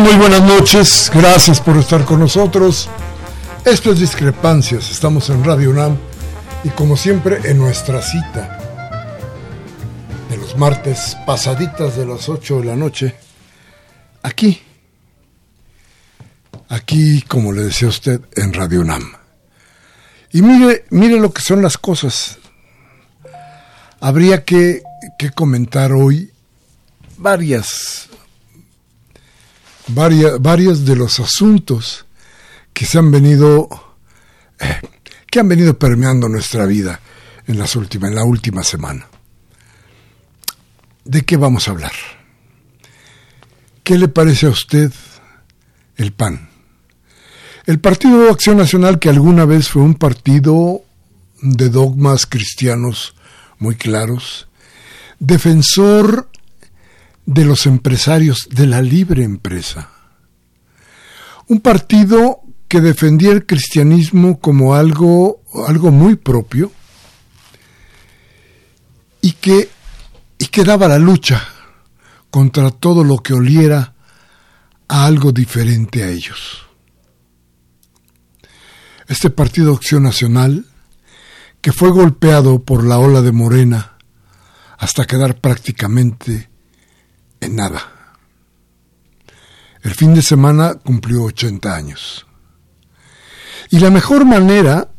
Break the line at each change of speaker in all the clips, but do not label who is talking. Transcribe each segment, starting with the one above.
Muy buenas noches, gracias por estar con nosotros. Esto es Discrepancias, estamos en Radio UNAM y como siempre en nuestra cita de los martes pasaditas de las 8 de la noche, aquí, aquí como le decía usted en Radio UNAM. Y mire, mire lo que son las cosas. Habría que, que comentar hoy varias varios de los asuntos que se han venido eh, que han venido permeando nuestra vida en las últimas en la última semana. ¿De qué vamos a hablar? ¿Qué le parece a usted el PAN? El Partido de Acción Nacional, que alguna vez fue un partido de dogmas cristianos muy claros, defensor de los empresarios de la libre empresa. Un partido que defendía el cristianismo como algo, algo muy propio y que, y que daba la lucha contra todo lo que oliera a algo diferente a ellos. Este Partido Acción Nacional, que fue golpeado por la ola de Morena hasta quedar prácticamente en nada. El fin de semana cumplió 80 años. Y la mejor manera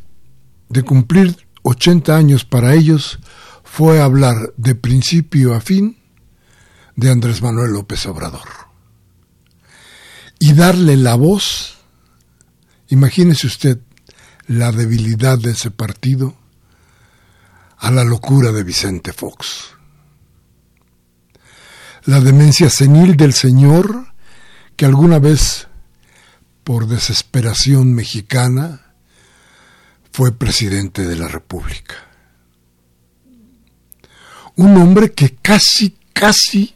de cumplir 80 años para ellos fue hablar de principio a fin de Andrés Manuel López Obrador. Y darle la voz, imagínese usted la debilidad de ese partido, a la locura de Vicente Fox la demencia senil del Señor que alguna vez, por desesperación mexicana, fue presidente de la República. Un hombre que casi, casi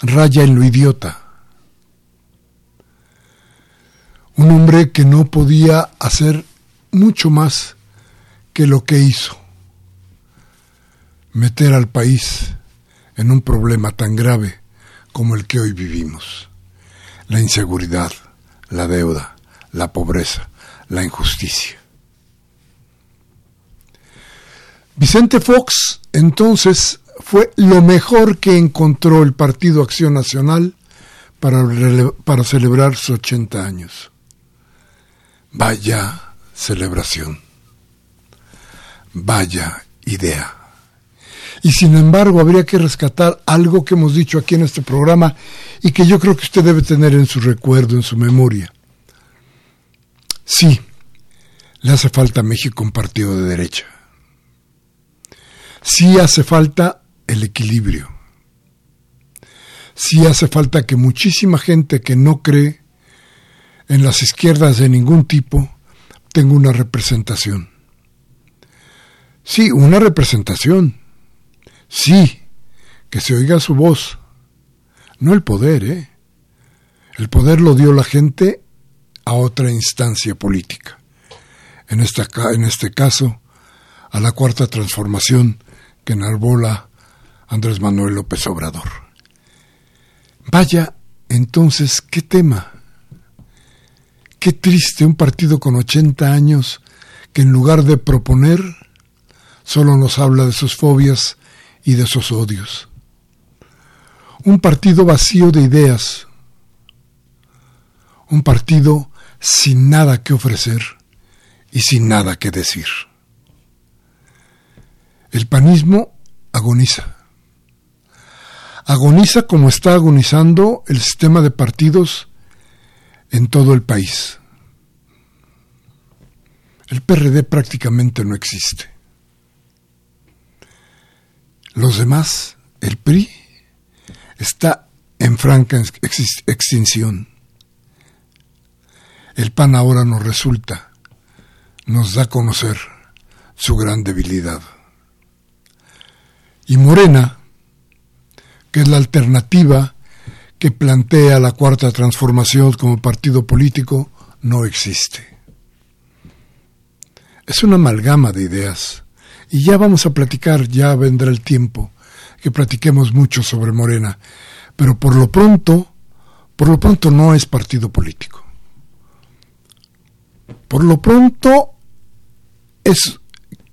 raya en lo idiota. Un hombre que no podía hacer mucho más que lo que hizo. Meter al país en un problema tan grave como el que hoy vivimos. La inseguridad, la deuda, la pobreza, la injusticia. Vicente Fox entonces fue lo mejor que encontró el Partido Acción Nacional para, para celebrar sus 80 años. Vaya celebración. Vaya idea. Y sin embargo, habría que rescatar algo que hemos dicho aquí en este programa y que yo creo que usted debe tener en su recuerdo, en su memoria. Sí, le hace falta a México un partido de derecha. Sí hace falta el equilibrio. Sí hace falta que muchísima gente que no cree en las izquierdas de ningún tipo tenga una representación. Sí, una representación. Sí, que se oiga su voz. No el poder, ¿eh? El poder lo dio la gente a otra instancia política. En, esta, en este caso, a la cuarta transformación que enarbola Andrés Manuel López Obrador. Vaya, entonces, ¿qué tema? Qué triste un partido con 80 años que en lugar de proponer, solo nos habla de sus fobias y de sus odios. Un partido vacío de ideas. Un partido sin nada que ofrecer y sin nada que decir. El panismo agoniza. Agoniza como está agonizando el sistema de partidos en todo el país. El PRD prácticamente no existe. Los demás, el PRI, está en franca extinción. El PAN ahora nos resulta, nos da a conocer su gran debilidad. Y Morena, que es la alternativa que plantea la cuarta transformación como partido político, no existe. Es una amalgama de ideas. Y ya vamos a platicar, ya vendrá el tiempo que platiquemos mucho sobre Morena. Pero por lo pronto, por lo pronto no es partido político. Por lo pronto, es,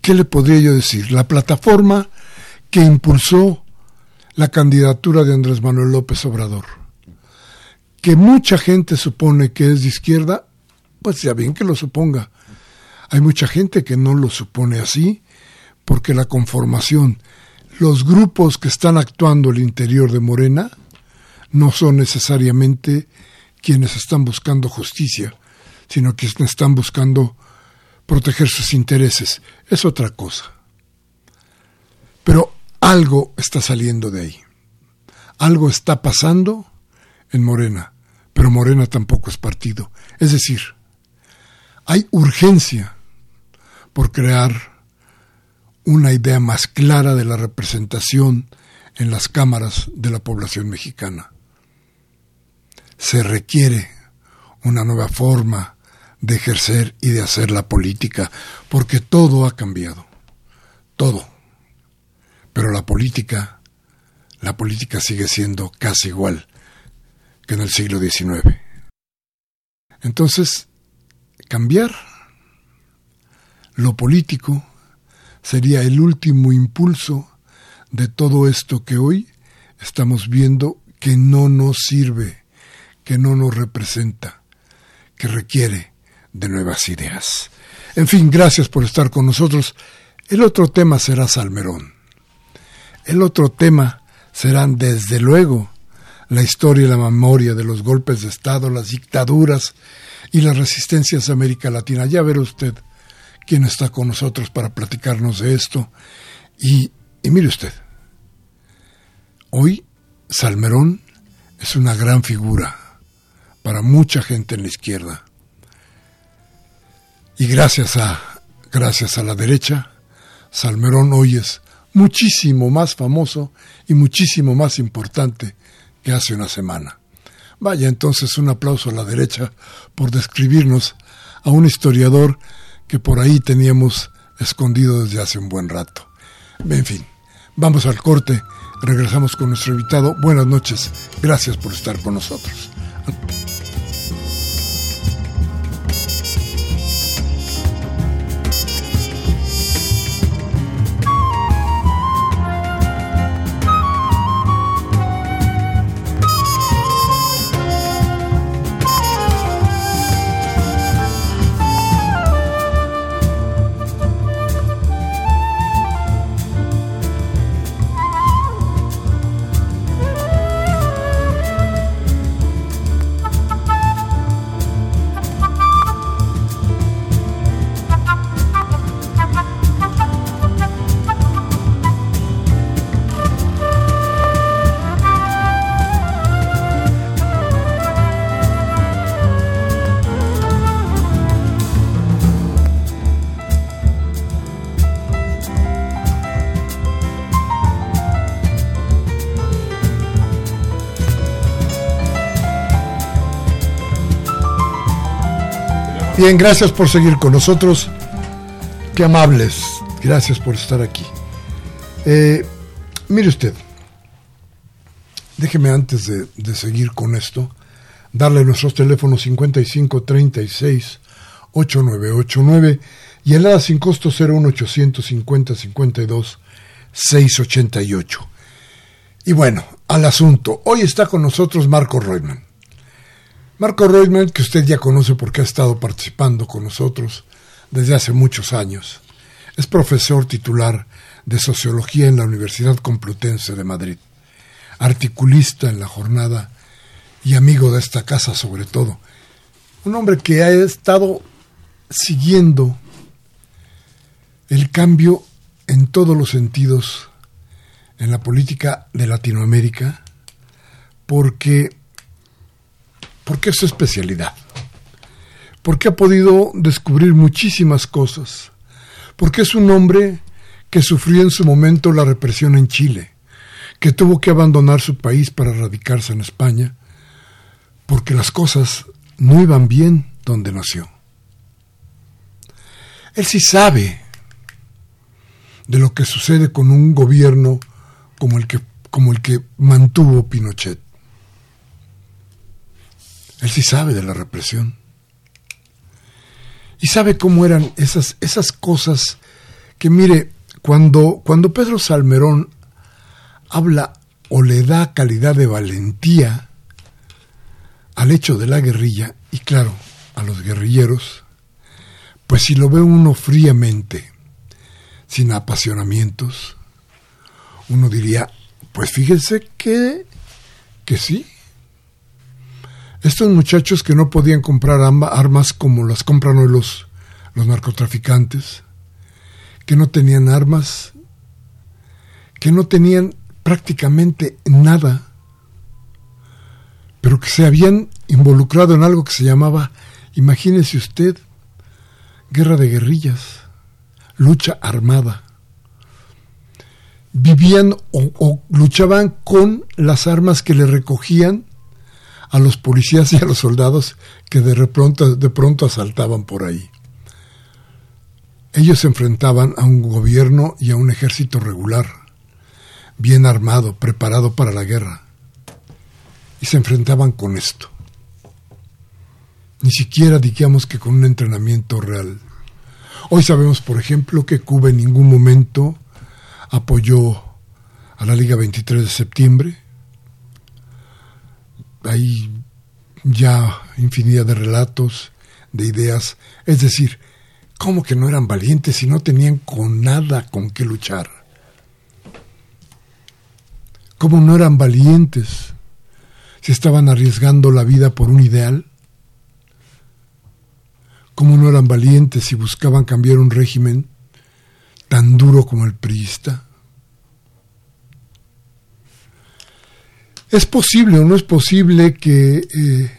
¿qué le podría yo decir? La plataforma que impulsó la candidatura de Andrés Manuel López Obrador. Que mucha gente supone que es de izquierda, pues ya bien que lo suponga. Hay mucha gente que no lo supone así, porque la conformación, los grupos que están actuando al interior de Morena, no son necesariamente quienes están buscando justicia, sino que están buscando proteger sus intereses. Es otra cosa. Pero algo está saliendo de ahí. Algo está pasando en Morena, pero Morena tampoco es partido. Es decir, hay urgencia por crear una idea más clara de la representación en las cámaras de la población mexicana. Se requiere una nueva forma de ejercer y de hacer la política, porque todo ha cambiado, todo. Pero la política, la política sigue siendo casi igual que en el siglo XIX. Entonces, cambiar lo político sería el último impulso de todo esto que hoy estamos viendo que no nos sirve, que no nos representa, que requiere de nuevas ideas. En fin, gracias por estar con nosotros. El otro tema será Salmerón. El otro tema serán, desde luego, la historia y la memoria de los golpes de Estado, las dictaduras y las resistencias de América Latina. Ya verá usted quién está con nosotros para platicarnos de esto. Y, y mire usted, hoy Salmerón es una gran figura para mucha gente en la izquierda y gracias a, gracias a la derecha, Salmerón hoy es muchísimo más famoso y muchísimo más importante que hace una semana. Vaya entonces un aplauso a la derecha por describirnos a un historiador que por ahí teníamos escondido desde hace un buen rato. En fin, vamos al corte, regresamos con nuestro invitado. Buenas noches, gracias por estar con nosotros. Bien, gracias por seguir con nosotros. Qué amables. Gracias por estar aquí. Eh, mire usted, déjeme antes de, seguir con esto, darle nuestros teléfonos 5536 8989 y el ADA sin costo 01850 52 688. Y bueno, al asunto. Hoy está con nosotros Marco Reutemann. Marco Reutemann, que usted ya conoce porque ha estado participando con nosotros desde hace muchos años, es profesor titular de Sociología en la Universidad Complutense de Madrid, articulista en la jornada y amigo de esta casa sobre todo. Un hombre que ha estado siguiendo el cambio en todos los sentidos en la política de Latinoamérica porque, porque es su especialidad, porque ha podido descubrir muchísimas cosas, porque es un hombre que sufrió en su momento la represión en Chile, que tuvo que abandonar su país para radicarse en España, porque las cosas no iban bien donde nació. Él sí sabe de lo que sucede con un gobierno como el que, como el que mantuvo Pinochet. Él sí sabe de la represión. Y sabe cómo eran esas, esas cosas que, mire, cuando, cuando Pedro Salmerón habla o le da calidad de valentía al hecho de la guerrilla, y claro, a los guerrilleros, pues si lo ve uno fríamente, sin apasionamientos, uno diría, pues fíjense que, que sí. Estos muchachos que no podían comprar armas como las compran hoy los, los narcotraficantes, que no tenían armas, que no tenían prácticamente nada, pero que se habían involucrado en algo que se llamaba, imagínese usted, guerra de guerrillas, lucha armada. Vivían o, luchaban con las armas que le recogían a los policías y a los soldados que de pronto, de pronto asaltaban por ahí. Ellos se enfrentaban a un gobierno y a un ejército regular, bien armado, preparado para la guerra, y se enfrentaban con esto. Ni siquiera digamos que con un entrenamiento real. Hoy sabemos, por ejemplo, que Cuba en ningún momento apoyó a la Liga 23 de septiembre. Hay ya infinidad de relatos, de ideas. Es decir, ¿cómo que no eran valientes si no tenían con nada con qué luchar? ¿Cómo no eran valientes si estaban arriesgando la vida por un ideal? ¿Cómo no eran valientes si buscaban cambiar un régimen tan duro como el priista? ¿Es posible o no es posible que eh,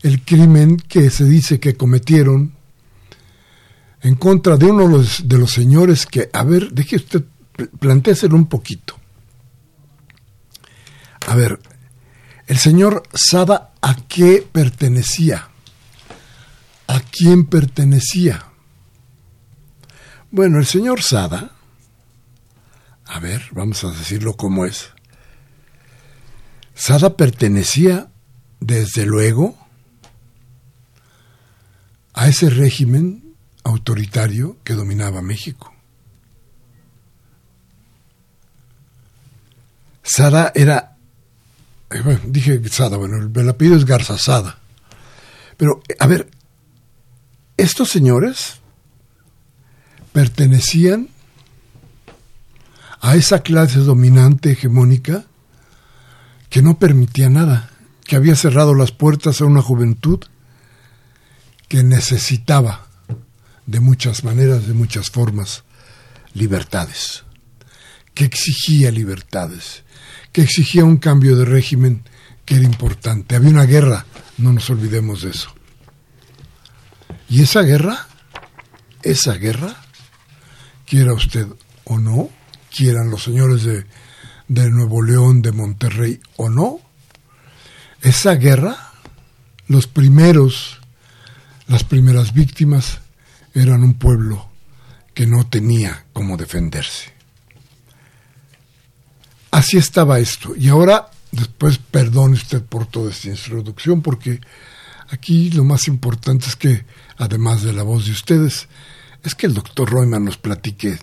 el crimen que se dice que cometieron en contra de uno de los, señores que, a ver, deje usted, planteáselo un poquito. A ver, el señor Sada, ¿a qué pertenecía? ¿A quién pertenecía? Bueno, el señor Sada, a ver, vamos a decirlo como es. Sada pertenecía, desde luego, a ese régimen autoritario que dominaba México. Sada era, eh, bueno, dije Sada, bueno, el apellido es Garza Sada. Pero, a ver, estos señores pertenecían a esa clase dominante hegemónica que no permitía nada, que había cerrado las puertas a una juventud que necesitaba de muchas maneras, de muchas formas, libertades, que exigía libertades, que exigía un cambio de régimen que era importante. Había una guerra, no nos olvidemos de eso. Y esa guerra, esa guerra, quiera usted o no, quieran los señores de, de Nuevo León, de Monterrey o no, esa guerra, los primeros Las primeras víctimas eran un pueblo que no tenía cómo defenderse. Así estaba esto. Y ahora, después, perdone usted por toda esta introducción, porque aquí lo más importante es que, además de la voz de ustedes, es que el doctor Royman nos platique,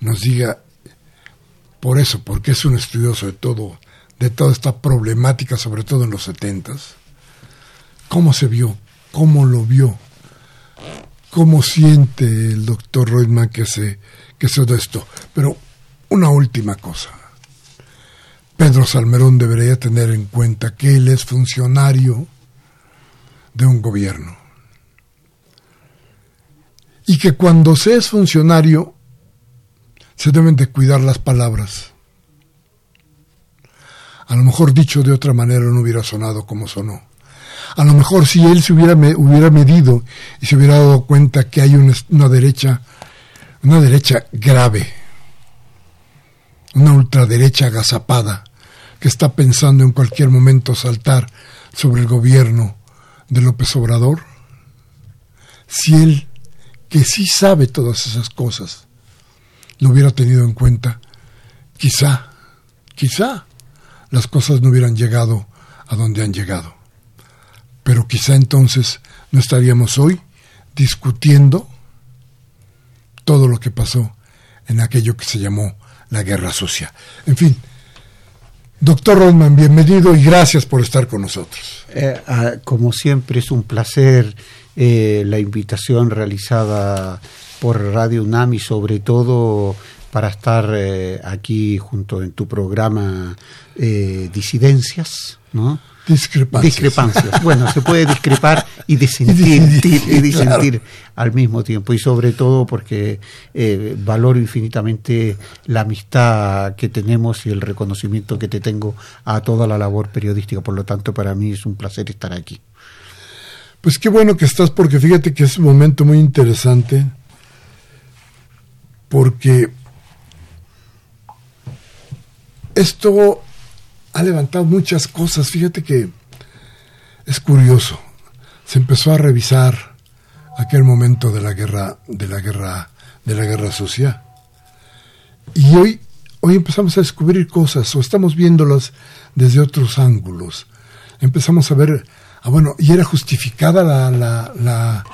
nos diga, por eso, porque es un estudioso de todo, de toda esta problemática, sobre todo en los setentas, cómo se vio, cómo lo vio, cómo siente el doctor Reutemann que se, que se esto. Pero una última cosa. Pedro Salmerón debería tener en cuenta que él es funcionario de un gobierno. Y que cuando se es funcionario se deben de cuidar las palabras. A lo mejor dicho de otra manera no hubiera sonado como sonó. A lo mejor si él se hubiera, hubiera medido y se hubiera dado cuenta que hay una, una derecha, una derecha grave, una ultraderecha agazapada, que está pensando en cualquier momento saltar sobre el gobierno de López Obrador, si él, que sí sabe todas esas cosas, lo hubiera tenido en cuenta, quizá, quizá las cosas no hubieran llegado a donde han llegado. Pero quizá entonces no estaríamos hoy discutiendo todo lo que pasó en aquello que se llamó la guerra sucia. En fin, doctor Rodman, bienvenido y gracias por estar con nosotros.
Eh, ah, como siempre es un placer eh, la invitación realizada por Radio UNAM y sobre todo para estar eh, aquí junto en tu programa eh, Disidencias, ¿no?
Discrepancias.
Discrepancias. Bueno, se puede discrepar y disentir, y disentir, al mismo tiempo. Y sobre todo porque eh, valoro infinitamente la amistad que tenemos y el reconocimiento que te tengo a toda la labor periodística. Por lo tanto, para mí es un placer estar aquí.
Pues qué bueno que estás, porque fíjate que es un momento muy interesante, porque esto ha levantado muchas cosas. Fíjate que es curioso. Se empezó a revisar aquel momento de la guerra, de la guerra, de la guerra social. Y hoy, hoy empezamos a descubrir cosas, o estamos viéndolas desde otros ángulos. Empezamos a ver, ah, bueno, ¿y era justificada la, la, la,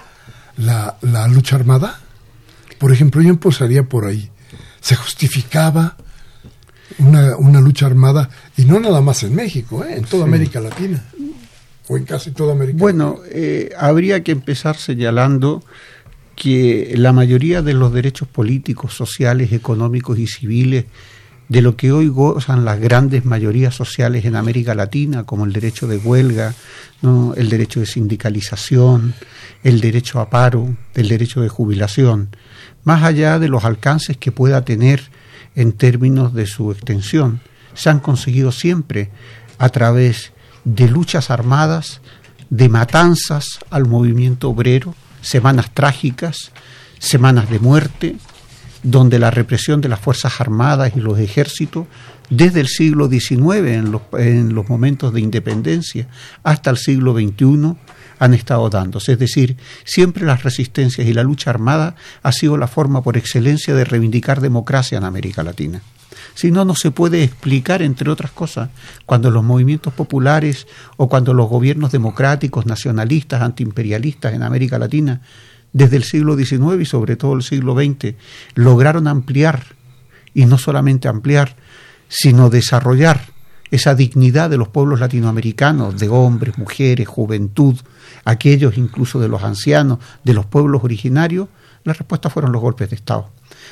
la, la lucha armada? Por ejemplo, yo empezaría por ahí. ¿Se justificaba una, una lucha armada, y no nada más en México, ¿eh? en toda América Latina, o en casi toda América
Bueno, eh, habría que empezar señalando que la mayoría de los derechos políticos, sociales, económicos y civiles de lo que hoy gozan las grandes mayorías sociales en América Latina, como el derecho de huelga, ¿no? el derecho de sindicalización, el derecho a paro, el derecho de jubilación, más allá de los alcances que pueda tener en términos de su extensión. Se han conseguido siempre a través de luchas armadas, de matanzas al movimiento obrero, semanas trágicas, semanas de muerte, donde la represión de las Fuerzas Armadas y los ejércitos, desde el siglo XIX, en los, en los momentos de independencia, hasta el siglo XXI, han estado dándose. Es decir, siempre las resistencias y la lucha armada ha sido la forma por excelencia de reivindicar democracia en América Latina. Si no, no se puede explicar, entre otras cosas, cuando los movimientos populares o cuando los gobiernos democráticos, nacionalistas, antiimperialistas en América Latina, desde el siglo XIX y sobre todo el siglo XX, lograron ampliar, y no solamente ampliar, sino desarrollar esa dignidad de los pueblos latinoamericanos, de hombres, mujeres, juventud, aquellos incluso de los ancianos, de los pueblos originarios, la respuesta fueron los golpes de Estado.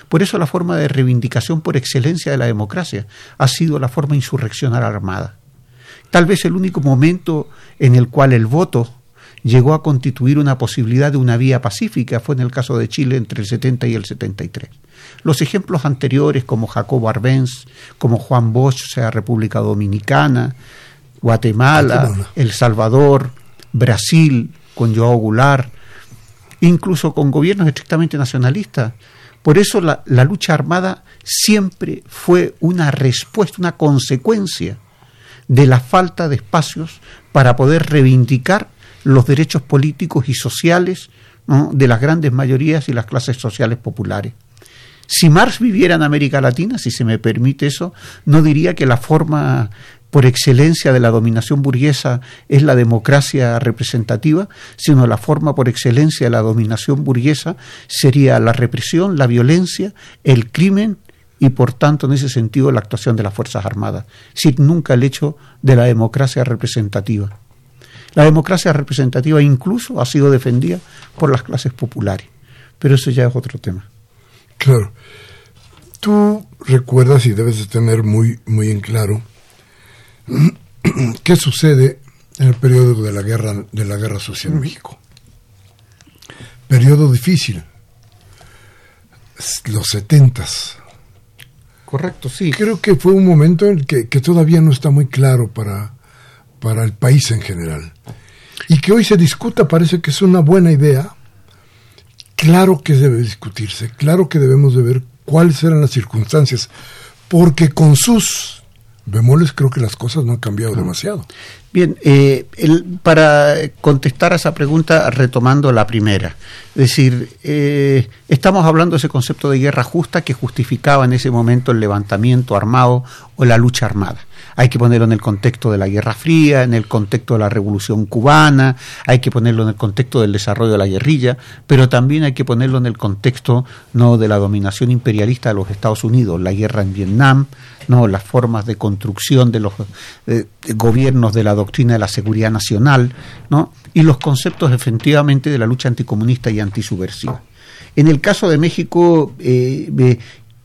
Por eso la forma de reivindicación por excelencia de la democracia ha sido la forma insurreccional armada. Tal vez el único momento en el cual el voto llegó a constituir una posibilidad de una vía pacífica fue en el caso de Chile entre el 70 y el 73. Los ejemplos anteriores, como Jacobo Arbenz, como Juan Bosch, o sea, República Dominicana, Guatemala, El Salvador, Brasil, con Joao Goulart, incluso con gobiernos estrictamente nacionalistas. Por eso la, la lucha armada siempre fue una respuesta, una consecuencia de la falta de espacios para poder reivindicar los derechos políticos y sociales de las grandes mayorías y las clases sociales populares. Si Marx viviera en América Latina, si se me permite eso, no diría que la forma por excelencia de la dominación burguesa es la democracia representativa, sino la forma por excelencia de la dominación burguesa sería la represión, la violencia, el crimen y por tanto en ese sentido la actuación de las Fuerzas Armadas, sin nunca el hecho de la democracia representativa. La democracia representativa incluso ha sido defendida por las clases populares, pero eso ya es otro tema.
Claro. Tú recuerdas y debes de tener muy, muy en claro qué sucede en el periodo de la guerra, de la guerra social en México. Periodo difícil. Los setentas.
Correcto, sí.
Creo que fue un momento en que, que todavía no está muy claro para, para el país en general. Y que hoy se discuta parece que es una buena idea. Claro que debe discutirse, claro que debemos de ver cuáles eran las circunstancias, porque con sus bemoles creo que las cosas no han cambiado demasiado.
Bien, eh, para contestar a esa pregunta, retomando la primera, es decir, eh, estamos hablando de ese concepto de guerra justa que justificaba en ese momento el levantamiento armado o la lucha armada hay que ponerlo en el contexto de la Guerra Fría, en el contexto de la Revolución Cubana, hay que ponerlo en el contexto del desarrollo de la guerrilla, pero también hay que ponerlo en el contexto no de la dominación imperialista de los Estados Unidos, la guerra en Vietnam, no las formas de construcción de los eh, gobiernos de la doctrina de la seguridad nacional, ¿no? y los conceptos efectivamente de la lucha anticomunista y antisubversiva. En el caso de México, eh,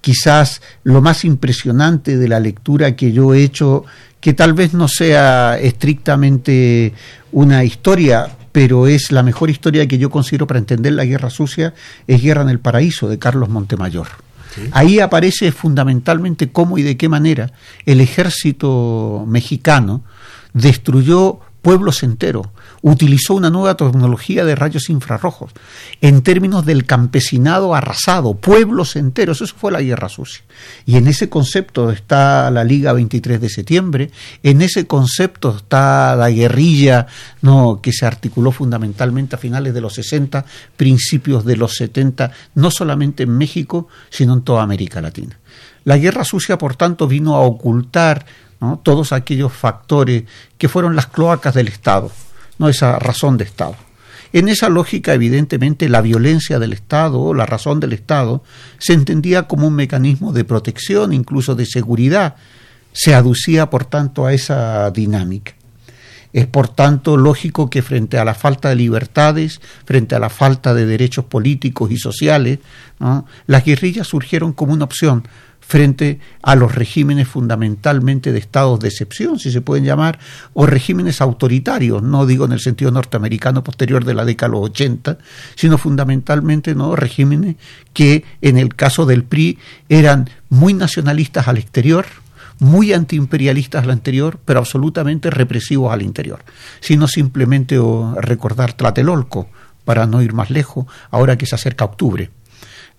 quizás lo más impresionante de la lectura que yo he hecho, que tal vez no sea estrictamente una historia, pero es la mejor historia que yo considero para entender la guerra sucia, es Guerra en el Paraíso de Carlos Montemayor. Ahí aparece fundamentalmente cómo y de qué manera el ejército mexicano destruyó pueblos enteros, utilizó una nueva tecnología de rayos infrarrojos, en términos del campesinado arrasado, pueblos enteros, eso fue la guerra sucia. Y en ese concepto está la Liga 23 de septiembre, en ese concepto está la guerrilla no que se articuló fundamentalmente a finales de los 60, principios de los 70, no solamente en México, sino en toda América Latina. La guerra sucia, por tanto, vino a ocultar todos aquellos factores que fueron las cloacas del Estado, no esa razón de Estado. En esa lógica, evidentemente, la violencia del Estado o la razón del Estado se entendía como un mecanismo de protección, incluso de seguridad. Se aducía, por tanto, a esa dinámica. Es, por tanto, lógico que frente a la falta de libertades, frente a la falta de derechos políticos y sociales, las guerrillas surgieron como una opción frente a los regímenes fundamentalmente de estados de excepción, si se pueden llamar, o regímenes autoritarios, no digo en el sentido norteamericano posterior de la década de los 80, sino fundamentalmente no regímenes que en el caso del PRI eran muy nacionalistas al exterior, muy antiimperialistas al anterior, pero absolutamente represivos al interior, sino simplemente recordar Tlatelolco, para no ir más lejos, ahora que se acerca octubre.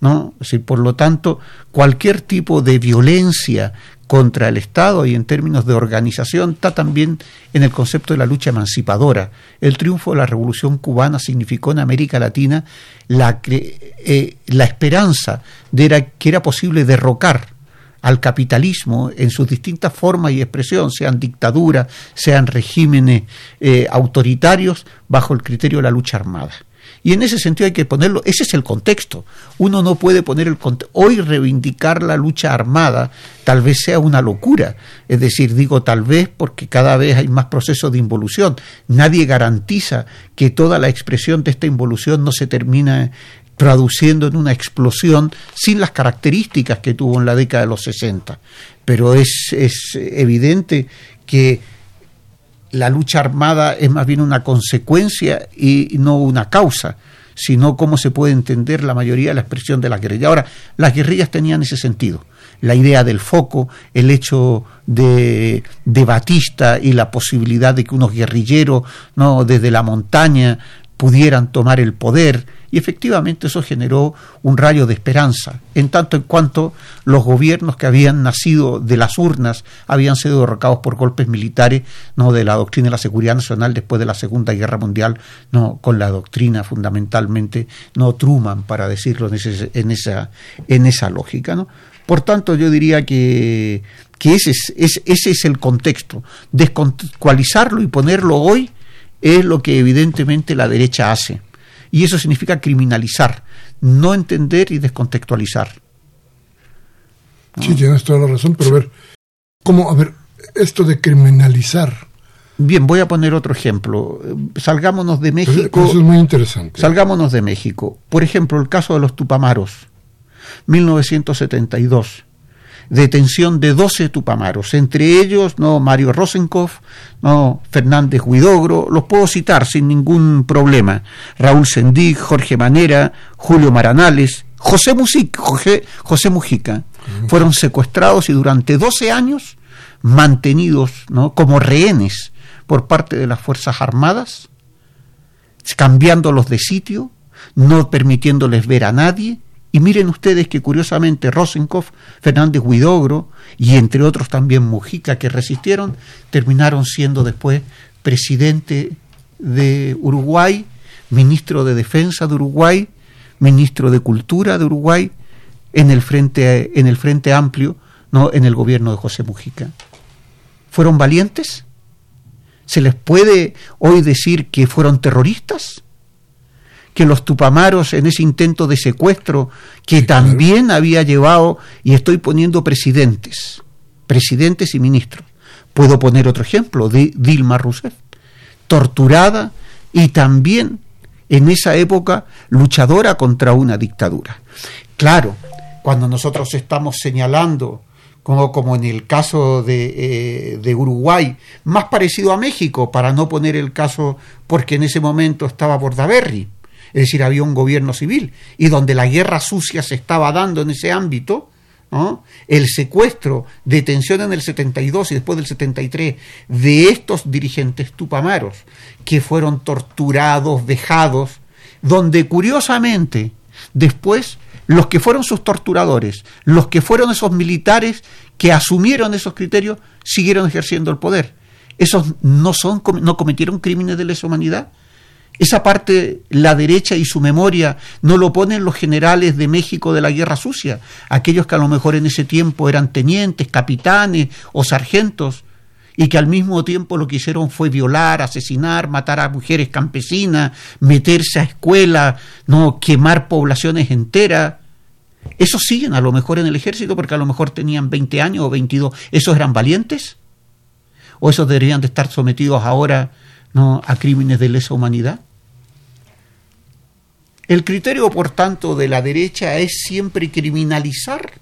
¿No? por lo tanto, cualquier tipo de violencia contra el Estado y en términos de organización está también en el concepto de la lucha emancipadora. El triunfo de la Revolución cubana significó en América Latina la, eh, la esperanza de que era posible derrocar al capitalismo en sus distintas formas y expresión, sean dictaduras, sean regímenes eh, autoritarios, bajo el criterio de la lucha armada. Y en ese sentido hay que ponerlo, ese es el contexto. Uno no puede poner el hoy reivindicar la lucha armada tal vez sea una locura. Es decir, digo tal vez porque cada vez hay más procesos de involución. Nadie garantiza que toda la expresión de esta involución no se termina traduciendo en una explosión sin las características que tuvo en la década de los 60. Pero es, es evidente que la lucha armada es más bien una consecuencia y no una causa, sino cómo se puede entender la mayoría de la expresión de la guerrilla. Ahora, las guerrillas tenían ese sentido. La idea del foco, el hecho de, de Batista y la posibilidad de que unos guerrilleros, no desde la montaña, pudieran tomar el poder y efectivamente eso generó un rayo de esperanza, en tanto en cuanto los gobiernos que habían nacido de las urnas habían sido derrocados por golpes militares, no de la doctrina de la seguridad nacional después de la Segunda Guerra Mundial, no con la doctrina fundamentalmente no Truman para decirlo en, esa en esa lógica, ¿no? Por tanto, yo diría que, que ese, es, ese es el contexto. Descontextualizarlo y ponerlo hoy es lo que evidentemente la derecha hace. Y eso significa criminalizar, no entender y descontextualizar.
Sí, tienes toda la razón, pero a ver, ¿cómo, a ver, esto de criminalizar?
Bien, voy a poner otro ejemplo. Salgámonos de México.
Eso es muy interesante.
Salgámonos de México. Por ejemplo, el caso de los Tupamaros, 1972 detención de 12 tupamaros, entre ellos no Mario Rosenkopf, no Fernández Huidogro, los puedo citar sin ningún problema, Raúl Sendig, Jorge Manera, Julio Maranales, José, José, Mujica, fueron secuestrados y durante 12 años mantenidos ¿no? como rehenes por parte de las Fuerzas Armadas, cambiándolos de sitio, no permitiéndoles ver a nadie, y miren ustedes que curiosamente Rosenkopf, Fernández Huidogro y entre otros también Mujica que resistieron, terminaron siendo después presidente de Uruguay, ministro de Defensa de Uruguay, ministro de Cultura de Uruguay, en el Frente, en el frente Amplio, no en el gobierno de José Mujica. ¿Fueron valientes? ¿Se les puede hoy decir que fueron terroristas? Que los tupamaros en ese intento de secuestro que también había llevado, y estoy poniendo presidentes, presidentes y ministros. Puedo poner otro ejemplo de Dilma Rousseff, torturada y también en esa época luchadora contra una dictadura. Claro, cuando nosotros estamos señalando, como, como en el caso de, eh, de, Uruguay, más parecido a México, para no poner el caso porque en ese momento estaba Bordaberry, es decir, había un gobierno civil, y donde la guerra sucia se estaba dando en ese ámbito, el secuestro, detención en el 72 y después del 73 de estos dirigentes tupamaros que fueron torturados, vejados, donde curiosamente después los que fueron sus torturadores, los que fueron esos militares que asumieron esos criterios, siguieron ejerciendo el poder. Esos no son no cometieron crímenes de lesa humanidad, esa parte, la derecha y su memoria, no lo ponen los generales de México de la Guerra Sucia, aquellos que a lo mejor en ese tiempo eran tenientes, capitanes o sargentos, y que al mismo tiempo lo que hicieron fue violar, asesinar, matar a mujeres campesinas, meterse a escuelas, no quemar poblaciones enteras. Esos siguen a lo mejor en el ejército porque a lo mejor tenían 20 años o 22. ¿Esos eran valientes? ¿O esos deberían de estar sometidos ahora no a crímenes de lesa humanidad? El criterio, por tanto, de la derecha es siempre criminalizar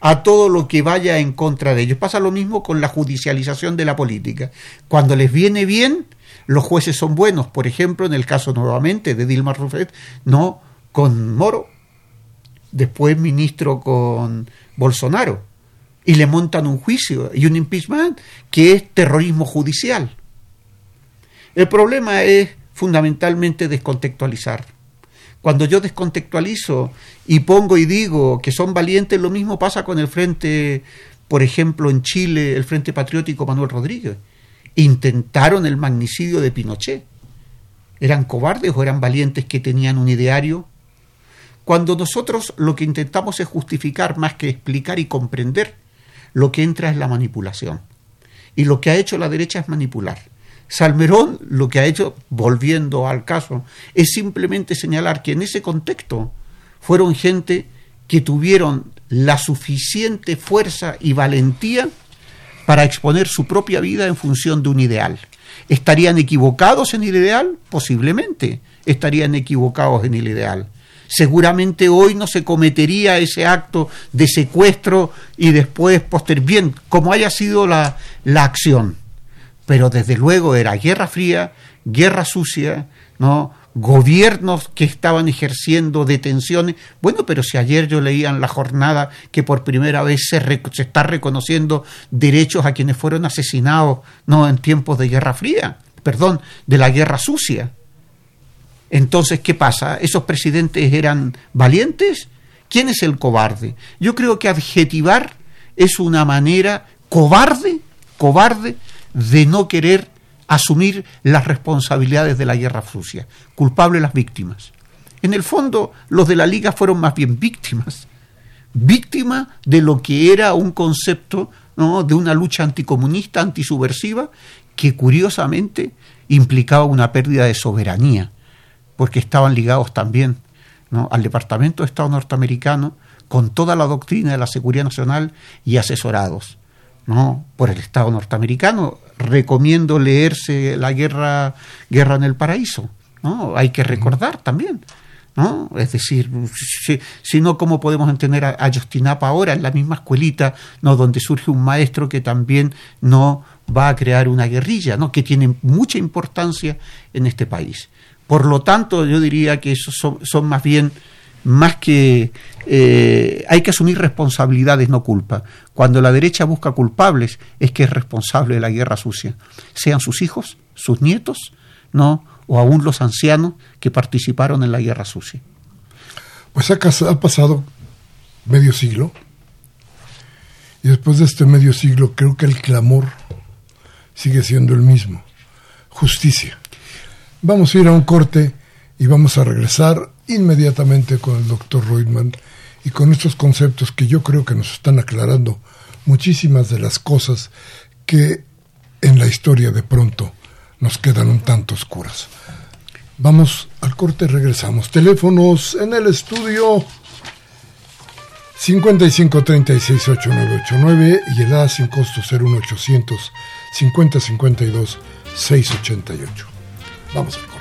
a todo lo que vaya en contra de ellos. Pasa lo mismo con la judicialización de la política. Cuando les viene bien, los jueces son buenos. Por ejemplo, en el caso nuevamente de Dilma Rousseff, no con Moro, después ministro con Bolsonaro, y le montan un juicio y un impeachment que es terrorismo judicial. El problema es fundamentalmente descontextualizar. Cuando yo descontextualizo y pongo y digo que son valientes, lo mismo pasa con el frente, por ejemplo, en Chile, el Frente Patriótico Manuel Rodríguez. Intentaron el magnicidio de Pinochet. ¿Eran cobardes o eran valientes que tenían un ideario? Cuando nosotros lo que intentamos es justificar más que explicar y comprender, lo que entra es la manipulación. Y lo que ha hecho la derecha es manipular Salmerón lo que ha hecho, volviendo al caso, es simplemente señalar que en ese contexto fueron gente que tuvieron la suficiente fuerza y valentía para exponer su propia vida en función de un ideal. ¿Estarían equivocados en el ideal? Posiblemente estarían equivocados en el ideal. Seguramente hoy no se cometería ese acto de secuestro y después poster bien, como haya sido la, la acción pero desde luego era guerra fría, guerra sucia, ¿no? gobiernos que estaban ejerciendo detenciones. Bueno, pero si ayer yo leía en la jornada que por primera vez se, está reconociendo derechos a quienes fueron asesinados no en tiempos de guerra fría, perdón, de la guerra sucia. Entonces, ¿qué pasa? ¿Esos presidentes eran valientes? ¿Quién es el cobarde? Yo creo que adjetivar es una manera cobarde, cobarde, de no querer asumir las responsabilidades de la guerra sucia. Culpable las víctimas. En el fondo, los de la Liga fueron más bien víctimas. Víctimas de lo que era un concepto ¿no? de una lucha anticomunista, antisubversiva, que curiosamente implicaba una pérdida de soberanía, porque estaban ligados también ¿no? al Departamento de Estado norteamericano con toda la doctrina de la seguridad nacional y asesorados ¿no? por el Estado norteamericano. Recomiendo leerse La guerra, guerra en el paraíso. ¿no? Hay que recordar también. ¿no? Es decir, si, no, ¿cómo podemos entender a, a, Justinapa ahora en la misma escuelita, ¿no? donde surge un maestro que también no va a crear una guerrilla, ¿no? que tiene mucha importancia en este país? Por lo tanto, yo diría que esos son, son más bien más que eh, hay que asumir responsabilidades, no culpa. Cuando la derecha busca culpables, es que es responsable de la guerra sucia, sean sus hijos, sus nietos, no, o aún los ancianos que participaron en la guerra sucia.
Pues ha, ha pasado medio siglo, y después de este medio siglo creo que el clamor sigue siendo el mismo, justicia. Vamos a ir a un corte y vamos a regresar inmediatamente con el doctor Reutemann y con estos conceptos que yo creo que nos están aclarando muchísimas de las cosas que en la historia de pronto nos quedan un tanto oscuras. Vamos al corte, regresamos. Teléfonos en el estudio 55 36 8989 y el A sin costo 01800 50 52 688. Vamos al corte.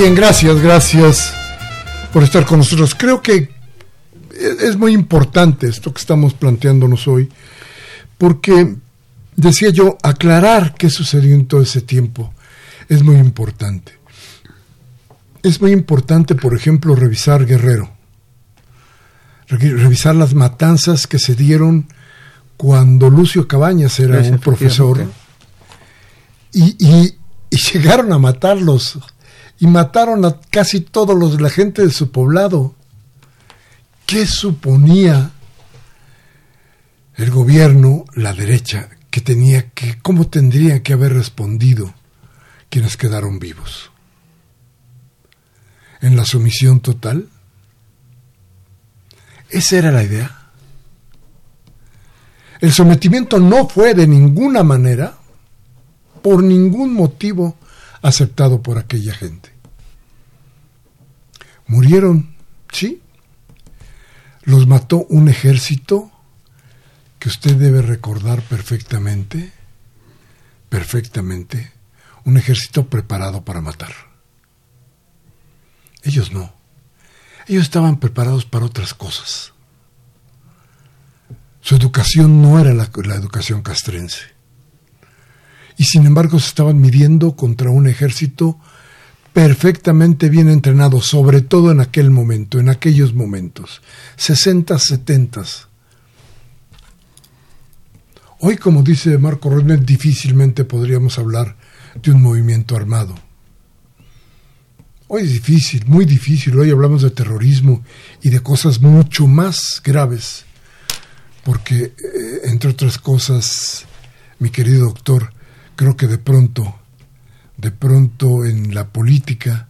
Bien, gracias, gracias por estar con nosotros. Creo que es muy importante esto que estamos planteándonos hoy, porque decía yo, aclarar qué sucedió en todo ese tiempo es muy importante. Es muy importante, por ejemplo, revisar Guerrero, revisar las matanzas que se dieron cuando Lucio Cabañas era un profesor y, y, y llegaron a matarlos y mataron a casi todos los de la gente de su poblado. ¿Qué suponía el gobierno, la derecha, que tenía que, cómo tendría que haber respondido quienes quedaron vivos? ¿En la sumisión total? Esa era la idea. El sometimiento no fue de ninguna manera, por ningún motivo, aceptado por aquella gente. Murieron, sí, los mató un ejército que usted debe recordar perfectamente, perfectamente, un ejército preparado para matar. Ellos no. Ellos estaban preparados para otras cosas. Su educación no era la, educación castrense. Y sin embargo se estaban midiendo contra un ejército perfectamente bien entrenado, sobre todo en aquel momento, en aquellos momentos, 60, 70. Hoy, como dice Marco Rodner, difícilmente podríamos hablar de un movimiento armado. Hoy es difícil, muy difícil. Hoy hablamos de terrorismo y de cosas mucho más graves. Porque, eh, entre otras cosas, mi querido doctor, creo que de pronto, de pronto en la política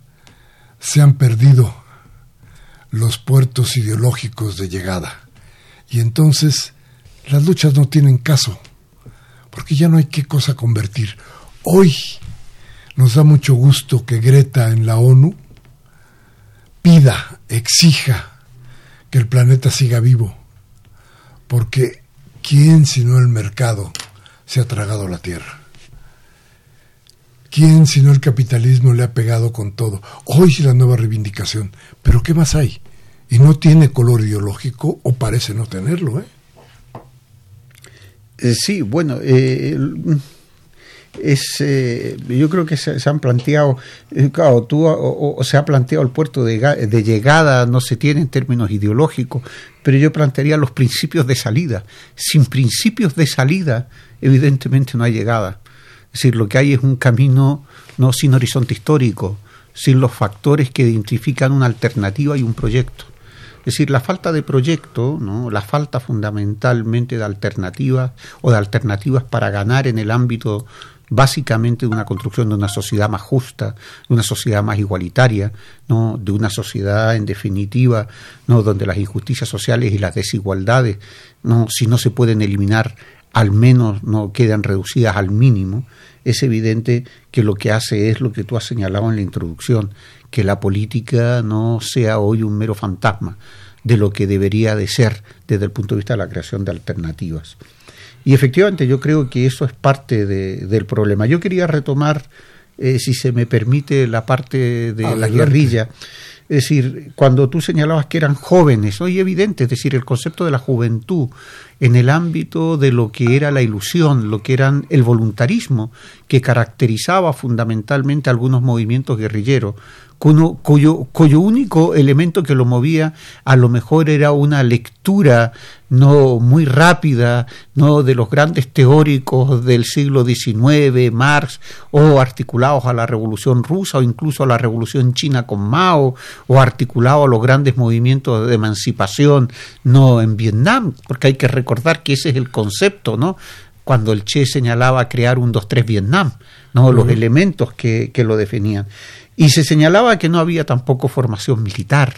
se han perdido los puertos ideológicos de llegada. Y entonces las luchas no tienen caso, porque ya no hay qué cosa convertir. Hoy nos da mucho gusto que Greta en la ONU pida, exija que el planeta siga vivo, porque ¿quién sino el mercado se ha tragado la tierra? ¿Quién sino el capitalismo le ha pegado con todo? Hoy sí la nueva reivindicación, pero ¿qué más hay? Y no tiene color ideológico o parece no tenerlo, ¿eh?
eh sí, bueno, eh, es eh, yo creo que se, han planteado claro tú o, se ha planteado el puerto de, llegada no se tiene en términos ideológicos pero yo plantearía los principios de salida sin principios de salida evidentemente no hay llegada es decir lo que hay es un camino no sin horizonte histórico sin los factores que identifican una alternativa y un proyecto es decir, la falta de proyecto, ¿no? la falta fundamentalmente de alternativas o de alternativas para ganar en el ámbito básicamente de una construcción de una sociedad más justa, de una sociedad más igualitaria, ¿no? de una sociedad en definitiva, ¿no? donde las injusticias sociales y las desigualdades, ¿no? si no se pueden eliminar, al menos no quedan reducidas al mínimo, es evidente que lo que hace es lo que tú has señalado en la introducción, que la política no sea hoy un mero fantasma de lo que debería de ser desde el punto de vista de la creación de alternativas. Y efectivamente yo creo que eso es parte del problema. Yo quería retomar, eh, si se me permite, la parte de la guerrilla. Es decir, cuando tú señalabas que eran jóvenes, hoy evidente, es decir, el concepto de la juventud en el ámbito de lo que era la ilusión, lo que eran el voluntarismo, que caracterizaba fundamentalmente algunos movimientos guerrilleros, cuyo, único elemento que lo movía a lo mejor era una lectura no muy rápida no de los grandes teóricos del siglo XIX, Marx, o articulados a la Revolución Rusa o incluso a la Revolución China con Mao, o articulados a los grandes movimientos de emancipación no en Vietnam, porque hay que recordar que ese es el concepto, ¿no? cuando el Che señalaba crear un 2-3 Vietnam, ¿no? los elementos que, que, lo definían. Y se señalaba que no había tampoco formación militar.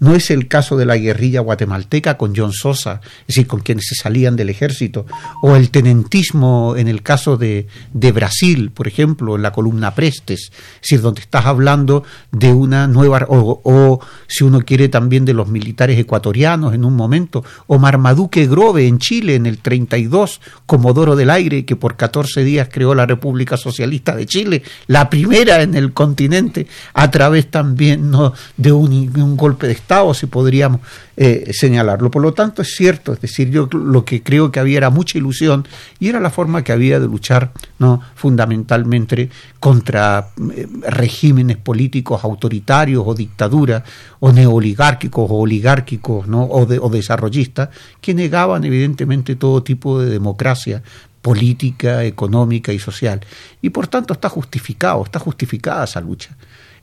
No es el caso de la guerrilla guatemalteca con John Sosa, es decir, con quienes se salían del ejército, o el tenentismo en el caso de, de Brasil, por ejemplo, en la columna Prestes, es decir, donde estás hablando de una nueva, o, o si uno quiere también de los militares ecuatorianos en un momento, o Marmaduke Grove en Chile en el 32, Comodoro del Aire, que por 14 días creó la República Socialista de Chile, la primera en el continente, a través también ¿no? de un, un golpe de Estado, si podríamos eh, señalarlo. Por lo tanto, es cierto, es decir, yo lo que creo que había era mucha ilusión y era la forma que había de luchar ¿no? fundamentalmente contra eh, regímenes políticos autoritarios o dictaduras o neoligárquicos o oligárquicos ¿no? o, o desarrollistas que negaban evidentemente todo tipo de democracia política, económica y social. Y por tanto está justificado, está justificada esa lucha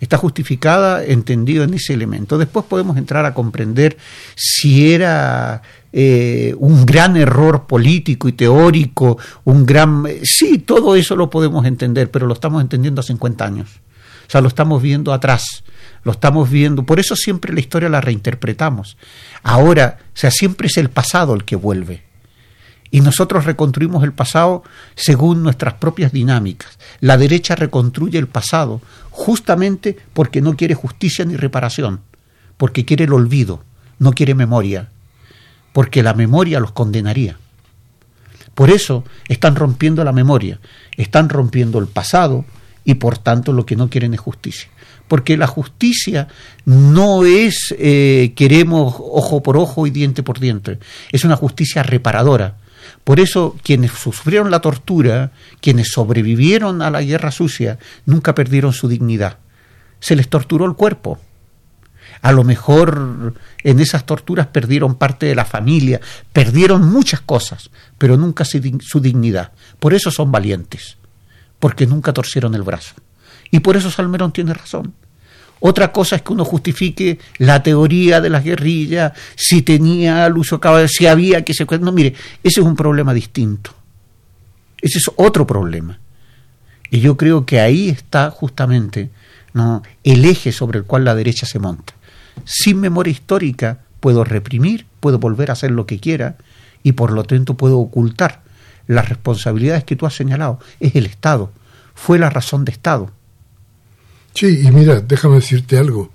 está justificada entendido en ese elemento. Después podemos entrar a comprender si era eh, un gran error político y teórico, un gran... Sí, todo eso lo podemos entender, pero lo estamos entendiendo a 50 años. O sea, lo estamos viendo atrás, lo estamos viendo. Por eso siempre la historia la reinterpretamos. Ahora, o sea, siempre es el pasado el que vuelve y nosotros reconstruimos el pasado según nuestras propias dinámicas. La derecha reconstruye el pasado justamente porque no quiere justicia ni reparación, porque quiere el olvido, no quiere memoria. porque la memoria los condenaría. Por eso están rompiendo la memoria, están rompiendo el pasado y por tanto lo que no quieren es justicia. Porque la justicia no es eh, queremos ojo por ojo y diente por diente, es una justicia reparadora. Por eso quienes sufrieron la tortura, quienes sobrevivieron a la guerra sucia, nunca perdieron su dignidad. Se les torturó el cuerpo, a lo mejor en esas torturas perdieron parte de la familia, perdieron muchas cosas, pero nunca su dignidad. Por eso son valientes, porque nunca torcieron el brazo. Y por eso Salmerón tiene razón. Otra cosa es que uno justifique la teoría de las guerrillas, si tenía al uso si había que se... No, mire, ese es un problema distinto. Ese es otro problema. Y yo creo que ahí está justamente ¿no? el eje sobre el cual la derecha se monta. Sin memoria histórica puedo reprimir, puedo volver a hacer lo que quiera y por lo tanto puedo ocultar las responsabilidades que tú has señalado. Es el Estado, fue la razón de Estado.
Sí, y mira, déjame decirte algo.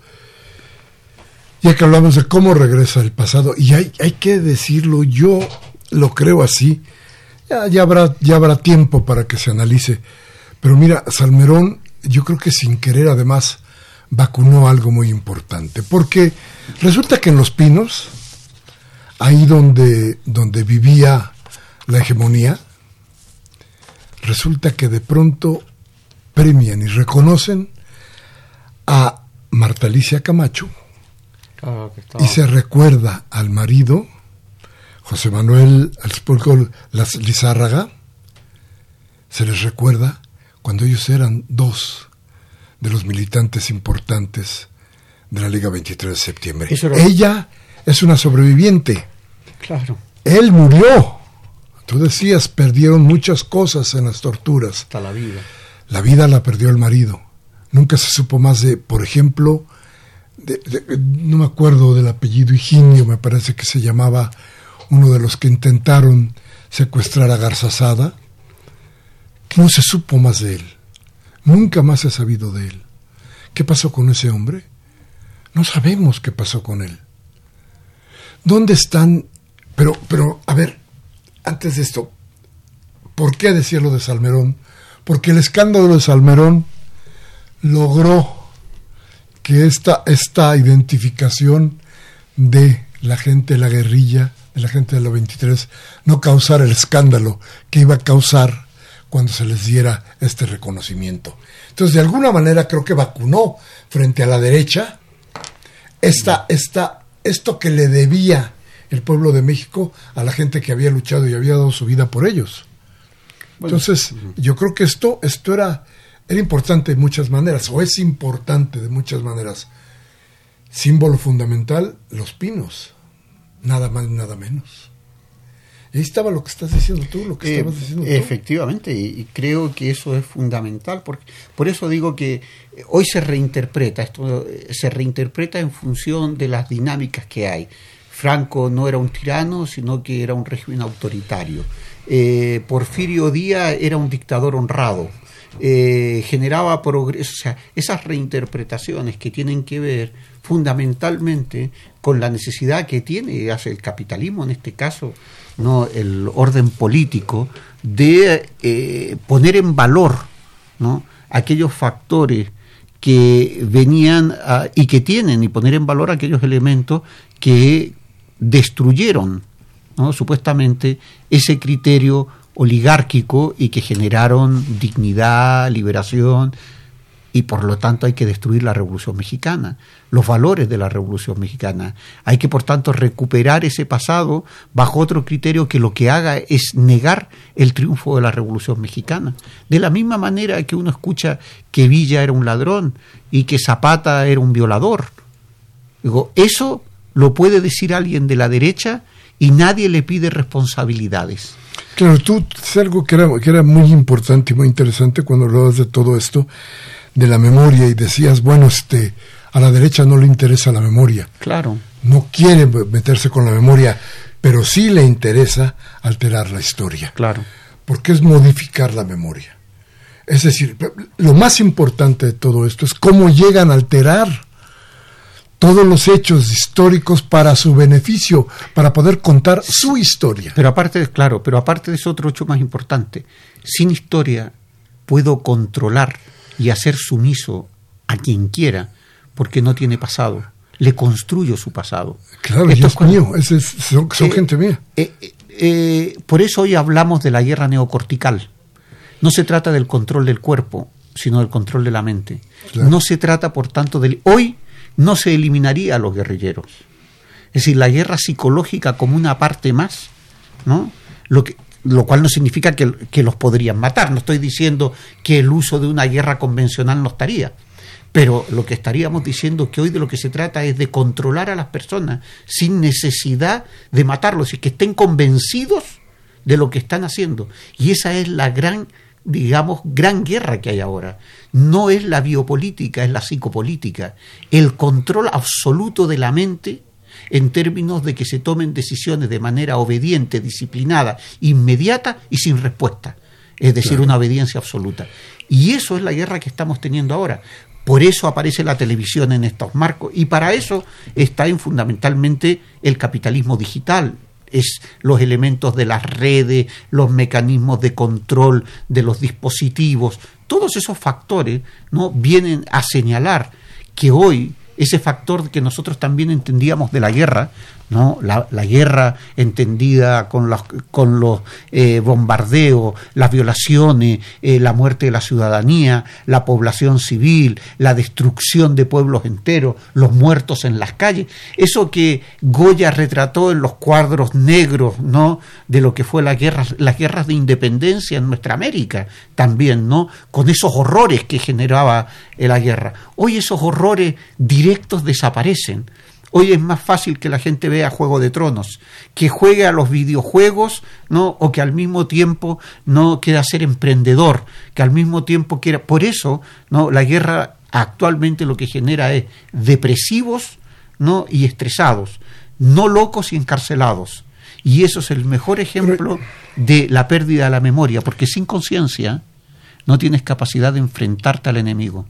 Ya que hablamos de cómo regresa el pasado, y hay, hay que decirlo, yo lo creo así, ya, ya, habrá, ya habrá tiempo para que se analice. Pero mira, Salmerón, yo creo que sin querer además vacunó algo muy importante, porque resulta que en Los Pinos, ahí donde, donde vivía la hegemonía, resulta que de pronto premian y reconocen a Marta Alicia Camacho y se recuerda al marido, José Manuel Lizárraga, se les recuerda cuando ellos eran dos de los militantes importantes de la Liga 23 de septiembre. Ella es una sobreviviente.
Claro.
Él murió. Tú decías, perdieron muchas cosas en las torturas.
Hasta la vida.
La vida la perdió el marido. Nunca se supo más de, por ejemplo, no me acuerdo del apellido Higinio, me parece que se llamaba uno de los que intentaron secuestrar a Garzazada. No se supo más de él. Nunca más se ha sabido de él. ¿Qué pasó con ese hombre? No sabemos qué pasó con él. ¿Dónde están? Pero, pero, a ver, antes de esto, ¿por qué decirlo de Salmerón? Porque el escándalo de Salmerón logró que esta, esta identificación de la gente de la guerrilla, de la gente de la 23, no causara el escándalo que iba a causar cuando se les diera este reconocimiento. Entonces, de alguna manera creo que vacunó frente a la derecha esta, esta, esto que le debía el pueblo de México a la gente que había luchado y había dado su vida por ellos. Entonces, yo creo que esto, esto era, era importante de muchas maneras, o es importante de muchas maneras. Símbolo fundamental, los pinos. Nada más, nada menos. Ahí estaba lo que estás diciendo tú, lo que
eh,
estabas diciendo
tú. Efectivamente, y creo que eso es fundamental, porque, por eso digo que hoy se reinterpreta, esto eh, se reinterpreta en función de las dinámicas que hay. Franco no era un tirano, sino que era un régimen autoritario. Eh, Porfirio Díaz era un dictador honrado. Generaba progreso, o sea, esas reinterpretaciones que tienen que ver fundamentalmente con la necesidad que tiene hace el capitalismo en este caso no el orden político de eh, poner en valor ¿no? aquellos factores que venían y que tienen y poner en valor aquellos elementos que destruyeron ¿no? supuestamente ese criterio oligárquico y que generaron dignidad, liberación, y por lo tanto hay que destruir la Revolución Mexicana, los valores de la Revolución Mexicana. Hay que, por tanto, recuperar ese pasado bajo otro criterio que lo que haga es negar el triunfo de la Revolución Mexicana. De la misma manera que uno escucha que Villa era un ladrón y que Zapata era un violador. Digo, eso lo puede decir alguien de la derecha y nadie le pide responsabilidades.
Claro, tú es algo que era, que era muy importante y muy interesante cuando hablabas de todo esto de la memoria y decías, bueno, este, a la derecha no le interesa la memoria.
Claro.
No quiere meterse con la memoria, pero sí le interesa alterar la historia.
Claro.
Porque es modificar la memoria. Es decir, lo más importante de todo esto es cómo llegan a alterar todos los hechos históricos para su beneficio, para poder contar su historia.
Pero aparte, claro, pero aparte de eso otro hecho más importante, sin historia puedo controlar y hacer sumiso a quien quiera porque no tiene pasado. Le construyo su pasado.
Claro, Esto es mío, son, eh, gente mía.
Eh, eh, por eso hoy hablamos de la guerra neocortical. No se trata del control del cuerpo, sino del control de la mente. No se trata, por tanto, del... Hoy no se eliminaría a los guerrilleros. Es decir, la guerra psicológica como una parte más, ¿no? Lo, que, lo cual no significa que, que, los podrían matar. No estoy diciendo que el uso de una guerra convencional no estaría. Pero lo que estaríamos diciendo es que hoy de lo que se trata es de controlar a las personas sin necesidad de matarlos y que estén convencidos de lo que están haciendo. Y esa es la gran digamos, gran guerra que hay ahora. No es la biopolítica, es la psicopolítica. El control absoluto de la mente en términos de que se tomen decisiones de manera obediente, disciplinada, inmediata y sin respuesta. Es decir, una obediencia absoluta. Y eso es la guerra que estamos teniendo ahora. Por eso aparece la televisión en estos marcos y para eso está en fundamentalmente el capitalismo digital, es los elementos de las redes, los mecanismos de control de los dispositivos, todos esos factores ¿no? vienen a señalar que hoy ese factor que nosotros también entendíamos de la guerra, ¿no? La, guerra entendida con los, con los eh, bombardeos, las violaciones, eh, la muerte de la ciudadanía, la población civil, la destrucción de pueblos enteros, los muertos en las calles, eso que Goya retrató en los cuadros negros, ¿no? de lo que fue la guerra, las guerras de independencia en nuestra América, también, ¿no? con esos horrores que generaba eh, la guerra. Hoy esos horrores directos desaparecen. Hoy es más fácil que la gente vea Juego de Tronos, que juegue a los videojuegos, ¿no? O que al mismo tiempo no quiera ser emprendedor, que al mismo tiempo quiera. Por eso, ¿no? La guerra actualmente lo que genera es depresivos, ¿no? Y estresados, no locos y encarcelados. Y eso es el mejor ejemplo de la pérdida de la memoria, porque sin conciencia no tienes capacidad de enfrentarte al enemigo.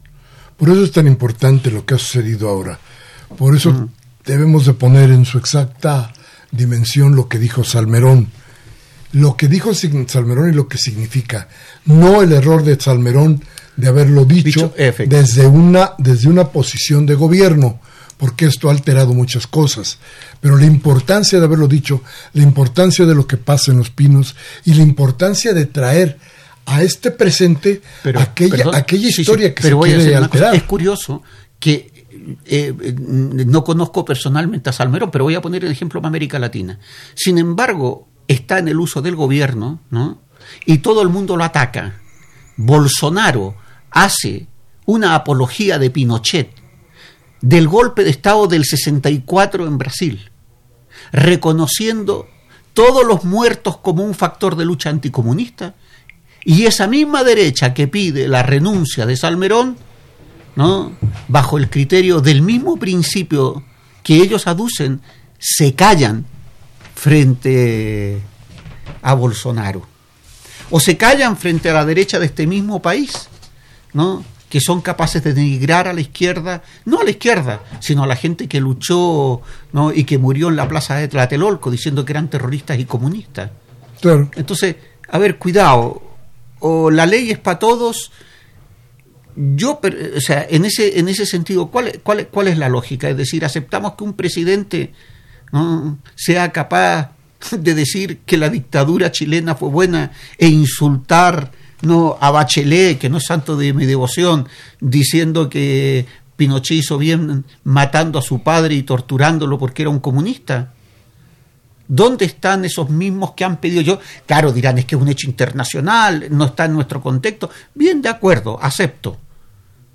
Por eso es tan importante lo que ha sucedido ahora. Por eso debemos de poner en su exacta dimensión lo que dijo Salmerón. Lo que dijo Salmerón y lo que significa. No el error de Salmerón de haberlo dicho, desde, una, desde una posición de gobierno, porque esto ha alterado muchas cosas. Pero la importancia de haberlo dicho, la importancia de lo que pasa en los pinos y la importancia de traer a este presente aquella, aquella historia que se quiere alterar.
Es curioso que eh, no conozco personalmente a Salmerón, pero voy a poner el ejemplo de América Latina. Sin embargo, está en el uso del gobierno, ¿no? Y todo el mundo lo ataca. Bolsonaro hace una apología de Pinochet, del golpe de Estado del 64 en Brasil, reconociendo todos los muertos como un factor de lucha anticomunista, y esa misma derecha que pide la renuncia de Salmerón, ¿no? bajo el criterio del mismo principio que ellos aducen, se callan frente a Bolsonaro. O se callan frente a la derecha de este mismo país, ¿no? que son capaces de denigrar a la izquierda, no a la izquierda, sino a la gente que luchó ¿no? y que murió en la plaza de Tlatelolco diciendo que eran terroristas y comunistas. Entonces, a ver, cuidado, o la ley es para todos, yo, o sea, en ese, en ese sentido, ¿cuál, cuál, cuál es la lógica? Es decir, aceptamos que un presidente sea capaz de decir que la dictadura chilena fue buena e insultar no a Bachelet, que no es santo de mi devoción, diciendo que Pinochet hizo bien matando a su padre y torturándolo porque era un comunista. ¿Dónde están esos mismos que han pedido yo? Claro, dirán, es que es un hecho internacional, no está en nuestro contexto. Bien, de acuerdo, acepto.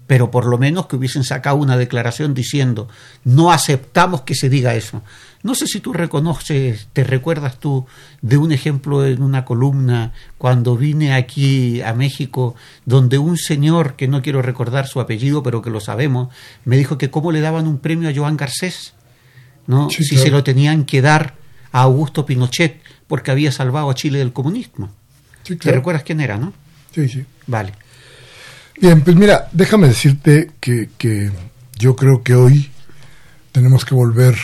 Pero por lo menos que hubiesen sacado una declaración diciendo, no aceptamos que se diga eso. No sé si tú reconoces, te recuerdas tú de un ejemplo en una columna cuando vine aquí a México, donde un señor, que no quiero recordar su apellido, pero que lo sabemos, me dijo que cómo le daban un premio a Joan Garcés, ¿no? si se lo tenían que dar a Augusto Pinochet porque había salvado a Chile del comunismo. ¿Te recuerdas quién era, no?
Sí, sí.
Vale.
Bien, pues mira, déjame decirte que, que yo creo que hoy tenemos que volver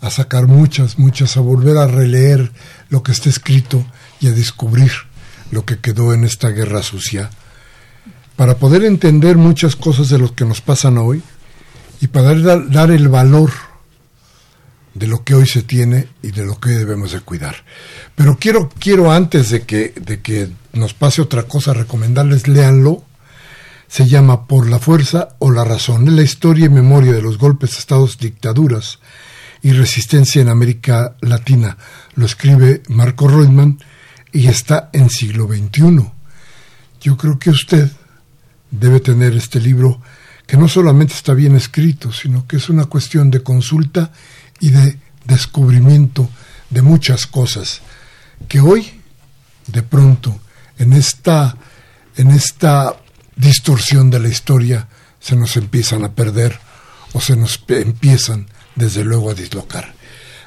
a sacar muchas, muchas, a volver a releer lo que está escrito y a descubrir lo que quedó en esta guerra sucia, para poder entender muchas cosas de lo que nos pasan hoy y para dar, dar el valor de lo que hoy se tiene y de lo que debemos de cuidar. Pero quiero, quiero antes de que, de que nos pase otra cosa, recomendarles, léanlo. Se llama Por la fuerza o la razón. Es la historia y memoria de los golpes estados, dictaduras y resistencia en América Latina. Lo escribe Marco Reutemann y está en siglo XXI. Yo creo que usted debe tener este libro que no solamente está bien escrito, sino que es una cuestión de consulta y de descubrimiento de muchas cosas que hoy, de pronto, en esta, en esta distorsión de la historia, se nos empiezan a perder o se nos empiezan, desde luego, a dislocar.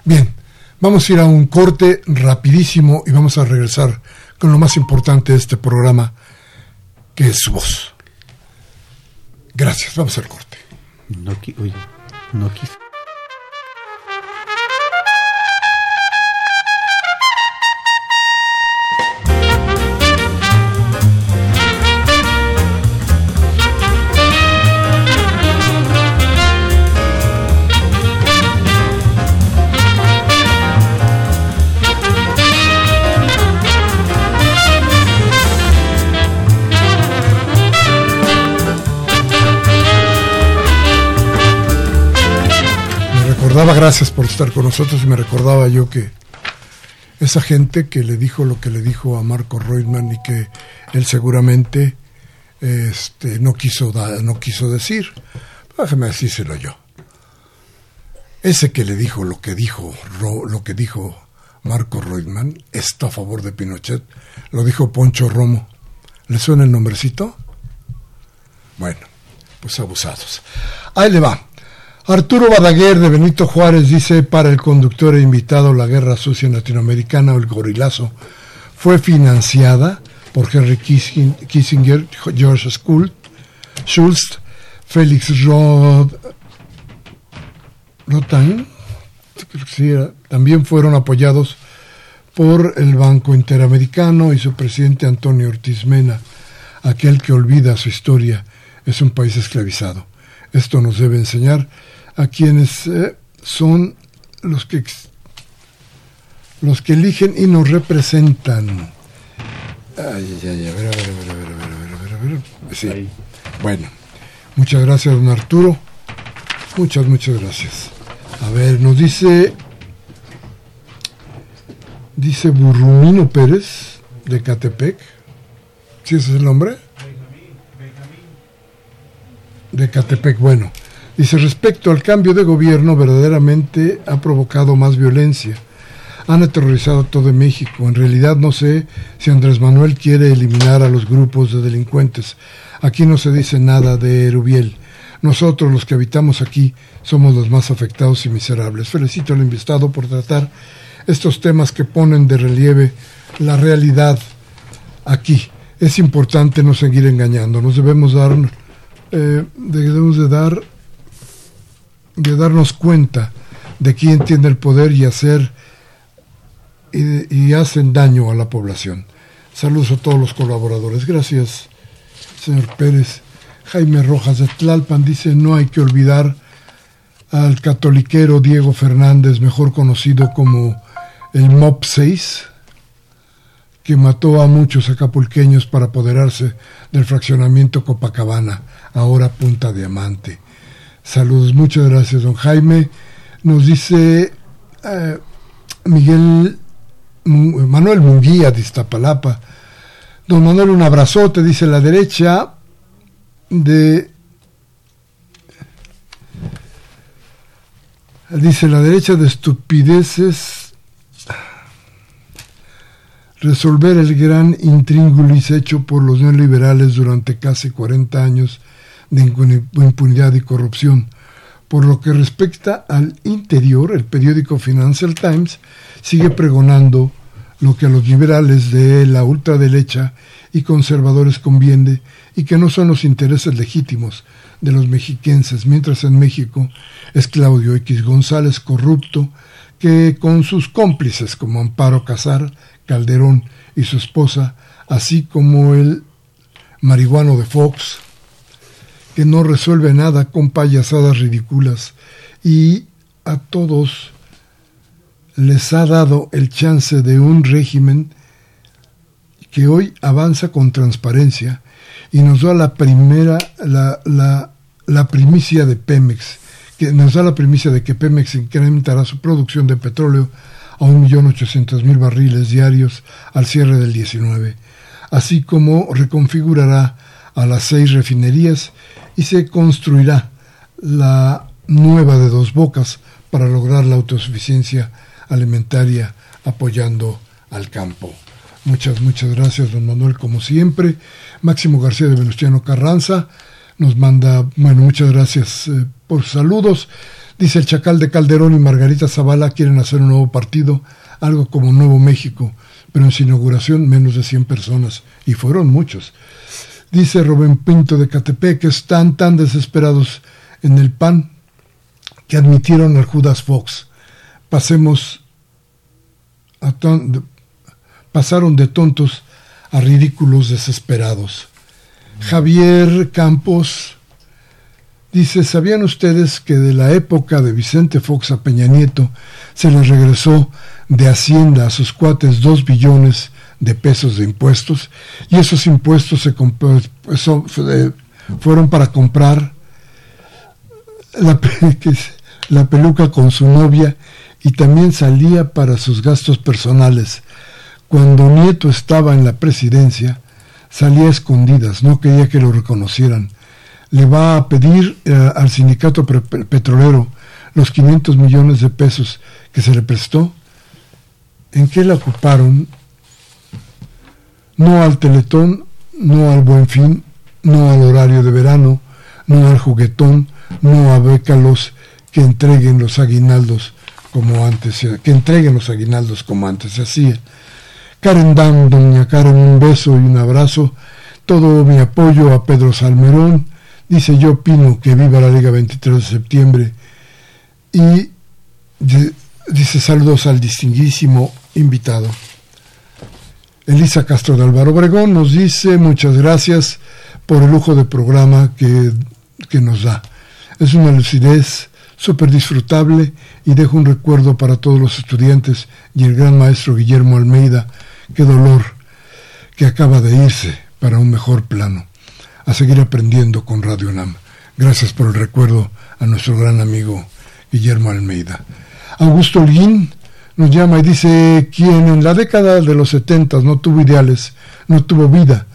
Bien, vamos a ir a un corte rapidísimo y vamos a regresar con lo más importante de este programa, que es su voz. Gracias, vamos al corte.
No, oye, no quise.
Gracias por estar con nosotros me recordaba yo que esa gente que le dijo lo que le dijo a Marco Reutemann y que él seguramente este, no, quiso no quiso decir, déjeme decírselo yo. Ese que le dijo lo que dijo, lo que dijo Marco Reutemann está a favor de Pinochet, lo dijo Poncho Romo. ¿Le suena el nombrecito? Bueno, pues abusados. Ahí le va. Arturo Badaguer de Benito Juárez dice para el conductor e invitado la guerra sucia latinoamericana o el gorilazo fue financiada por Henry Kissinger, George Schultz, Félix Rod, también fueron apoyados por el Banco Interamericano y su presidente Antonio Ortiz Mena. Aquel que olvida su historia es un país esclavizado. Esto nos debe enseñar a quienes eh, son los que los que eligen y nos representan. Ay, ay, ay, a ver, a ver, a ver, a ver, a ver, a ver, Sí. Bueno, muchas gracias, don Arturo. Muchas, muchas gracias. A ver, nos dice, dice Burrumino Pérez de Catepec. ¿Sí ese es el nombre? De Catepec, bueno. Dice, respecto al cambio de gobierno, verdaderamente ha provocado más violencia. Han aterrorizado todo México. En realidad no sé si Andrés Manuel quiere eliminar a los grupos de delincuentes. Aquí no se dice nada de Erubiel. Nosotros, los que habitamos aquí, somos los más afectados y miserables. Felicito al invitado por tratar estos temas que ponen de relieve la realidad aquí. Es importante no seguir engañando. Nos debemos dar, eh, debemos de dar de darnos cuenta de quién tiene el poder y hacer y, hacen daño a la población. Saludos a todos los colaboradores. Gracias, señor Pérez. Jaime Rojas de Tlalpan dice, no hay que olvidar al catoliquero Diego Fernández, mejor conocido como el MOP 6, que mató a muchos acapulqueños para apoderarse del fraccionamiento Copacabana, ahora Punta Diamante. Saludos, muchas gracias, don Jaime. Nos dice eh, Miguel Manuel Munguía de Iztapalapa. Don Manuel, un abrazote, dice la derecha de. Dice la derecha de estupideces. Resolver el gran intríngulis hecho por los neoliberales durante casi 40 años de impunidad y corrupción. Por lo que respecta al interior, el periódico Financial Times sigue pregonando lo que a los liberales de la ultraderecha y conservadores conviene y que no son los intereses legítimos de los mexiquenses, mientras en México es Claudio X González corrupto que con sus cómplices como Amparo Casar, Calderón y su esposa, así como el marihuano de Fox, que no resuelve nada con payasadas ridículas. Y a todos les ha dado el chance de un régimen que hoy avanza con transparencia y nos da la primera, la, la, primicia de Pemex, que nos da la primicia de que Pemex incrementará su producción de petróleo a 1.800.000 barriles diarios al cierre del 19, así como reconfigurará a las seis refinerías y se construirá la nueva de dos bocas para lograr la autosuficiencia alimentaria apoyando al campo. Muchas, muchas gracias, don Manuel, como siempre. Máximo García de Venustiano Carranza nos manda, bueno, muchas gracias eh, por saludos. Dice el Chacal de Calderón y Margarita Zavala quieren hacer un nuevo partido, algo como Nuevo México, pero en su inauguración menos de 100 personas, y fueron muchos. Dice Rubén Pinto de Catepec que están tan desesperados en el PAN que admitieron al Judas Fox. Pasemos a pasaron de tontos a ridículos desesperados. Javier Campos dice, ¿sabían ustedes que de la época de Vicente Fox a Peña Nieto se les regresó de Hacienda a sus cuates dos billones de pesos de impuestos? Y esos impuestos se fueron para comprar la, la peluca con su novia y también salía para sus gastos personales. Cuando Nieto estaba en la presidencia, salía a escondidas, no quería que lo reconocieran. Le va a pedir eh, al sindicato petrolero los 500 millones de pesos que se le prestó. ¿En qué la ocuparon? No al teletón, no al buen fin, no al horario de verano, no al juguetón, no a bécalos que entreguen los aguinaldos como antes, que entreguen los aguinaldos como antes se hacía. Karen Dan, doña Karen, un beso y un abrazo. Todo mi apoyo a Pedro Salmerón. Dice yo opino que viva la Liga 23 de septiembre. Y dice saludos al distinguísimo invitado. Elisa Castro de Álvaro Obregón nos dice muchas gracias por el lujo de programa que, que nos da. Es una lucidez súper disfrutable y dejo un recuerdo para todos los estudiantes y el gran maestro Guillermo Almeida, Qué dolor que acaba de irse para un mejor plano. A seguir aprendiendo con Radio NAM. Gracias por el recuerdo a nuestro gran amigo Guillermo Almeida. Augusto Holguín nos llama y dice, quien en la década de los setentas no tuvo ideales, no tuvo vida,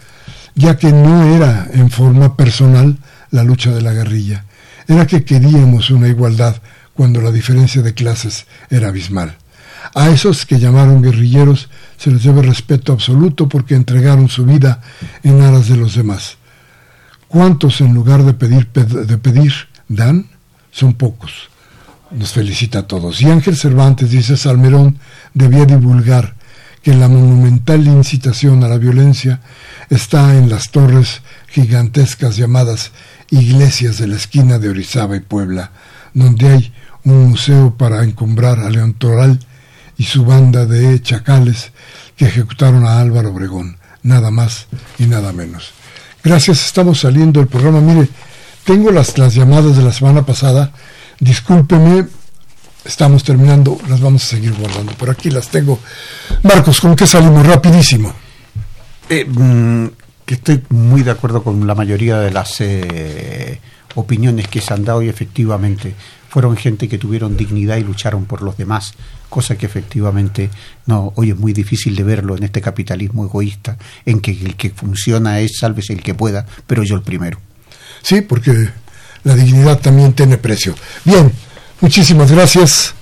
ya que no era en forma personal la lucha de la guerrilla, era que queríamos una igualdad cuando la diferencia de clases era abismal. A esos que llamaron guerrilleros se les debe respeto absoluto porque entregaron su vida en aras de los demás. ¿Cuántos en lugar de pedir, de pedir dan? Son pocos. Nos felicita a todos. Y Ángel Cervantes dice Salmerón debía divulgar que la monumental incitación a la violencia está en las torres gigantescas llamadas iglesias de la esquina de Orizaba y Puebla, donde hay un museo para encumbrar a León Toral y su banda de chacales que ejecutaron a Álvaro Obregón, nada más y nada menos. Gracias, estamos saliendo del programa. Mire, tengo las, las llamadas de la semana pasada, discúlpeme, estamos terminando, las vamos a seguir guardando. Por aquí las tengo. Marcos, ¿con qué salimos? Rapidísimo.
Eh, mm, que estoy muy de acuerdo con la mayoría de las eh, opiniones que se han dado y efectivamente fueron gente que tuvieron dignidad y lucharon por los demás, cosa que efectivamente no hoy es muy difícil de verlo en este capitalismo egoísta, en que el que funciona es sálvese el que pueda, pero yo el primero.
Sí, porque la dignidad también tiene precio. Bien, muchísimas gracias.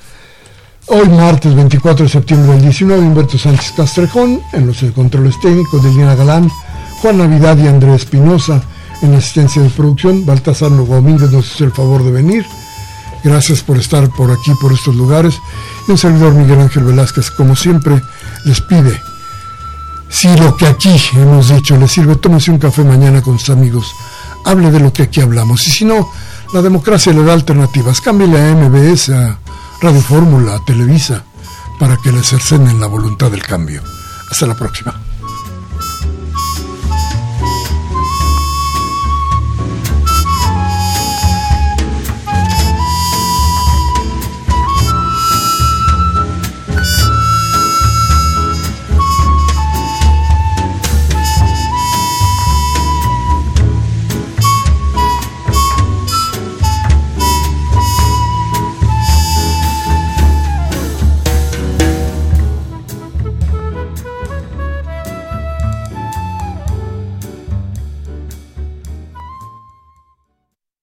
Hoy martes 24 de septiembre del 19, Humberto Sánchez Castrejón, en los controles técnicos de Lina Galán, Juan Navidad y Andrés Espinosa en asistencia de producción, Baltasar Domínguez nos hace el favor de venir. Gracias por estar por aquí, por estos lugares. Y un servidor Miguel Ángel Velázquez, como siempre, les pide Si lo que aquí hemos dicho le sirve, tómese un café mañana con sus amigos, hable de lo que aquí hablamos. Y si no, la democracia le da alternativas. Cámbiale a MBS, a Radio Fórmula, a Televisa, para que le cercenen la voluntad del cambio. Hasta la próxima.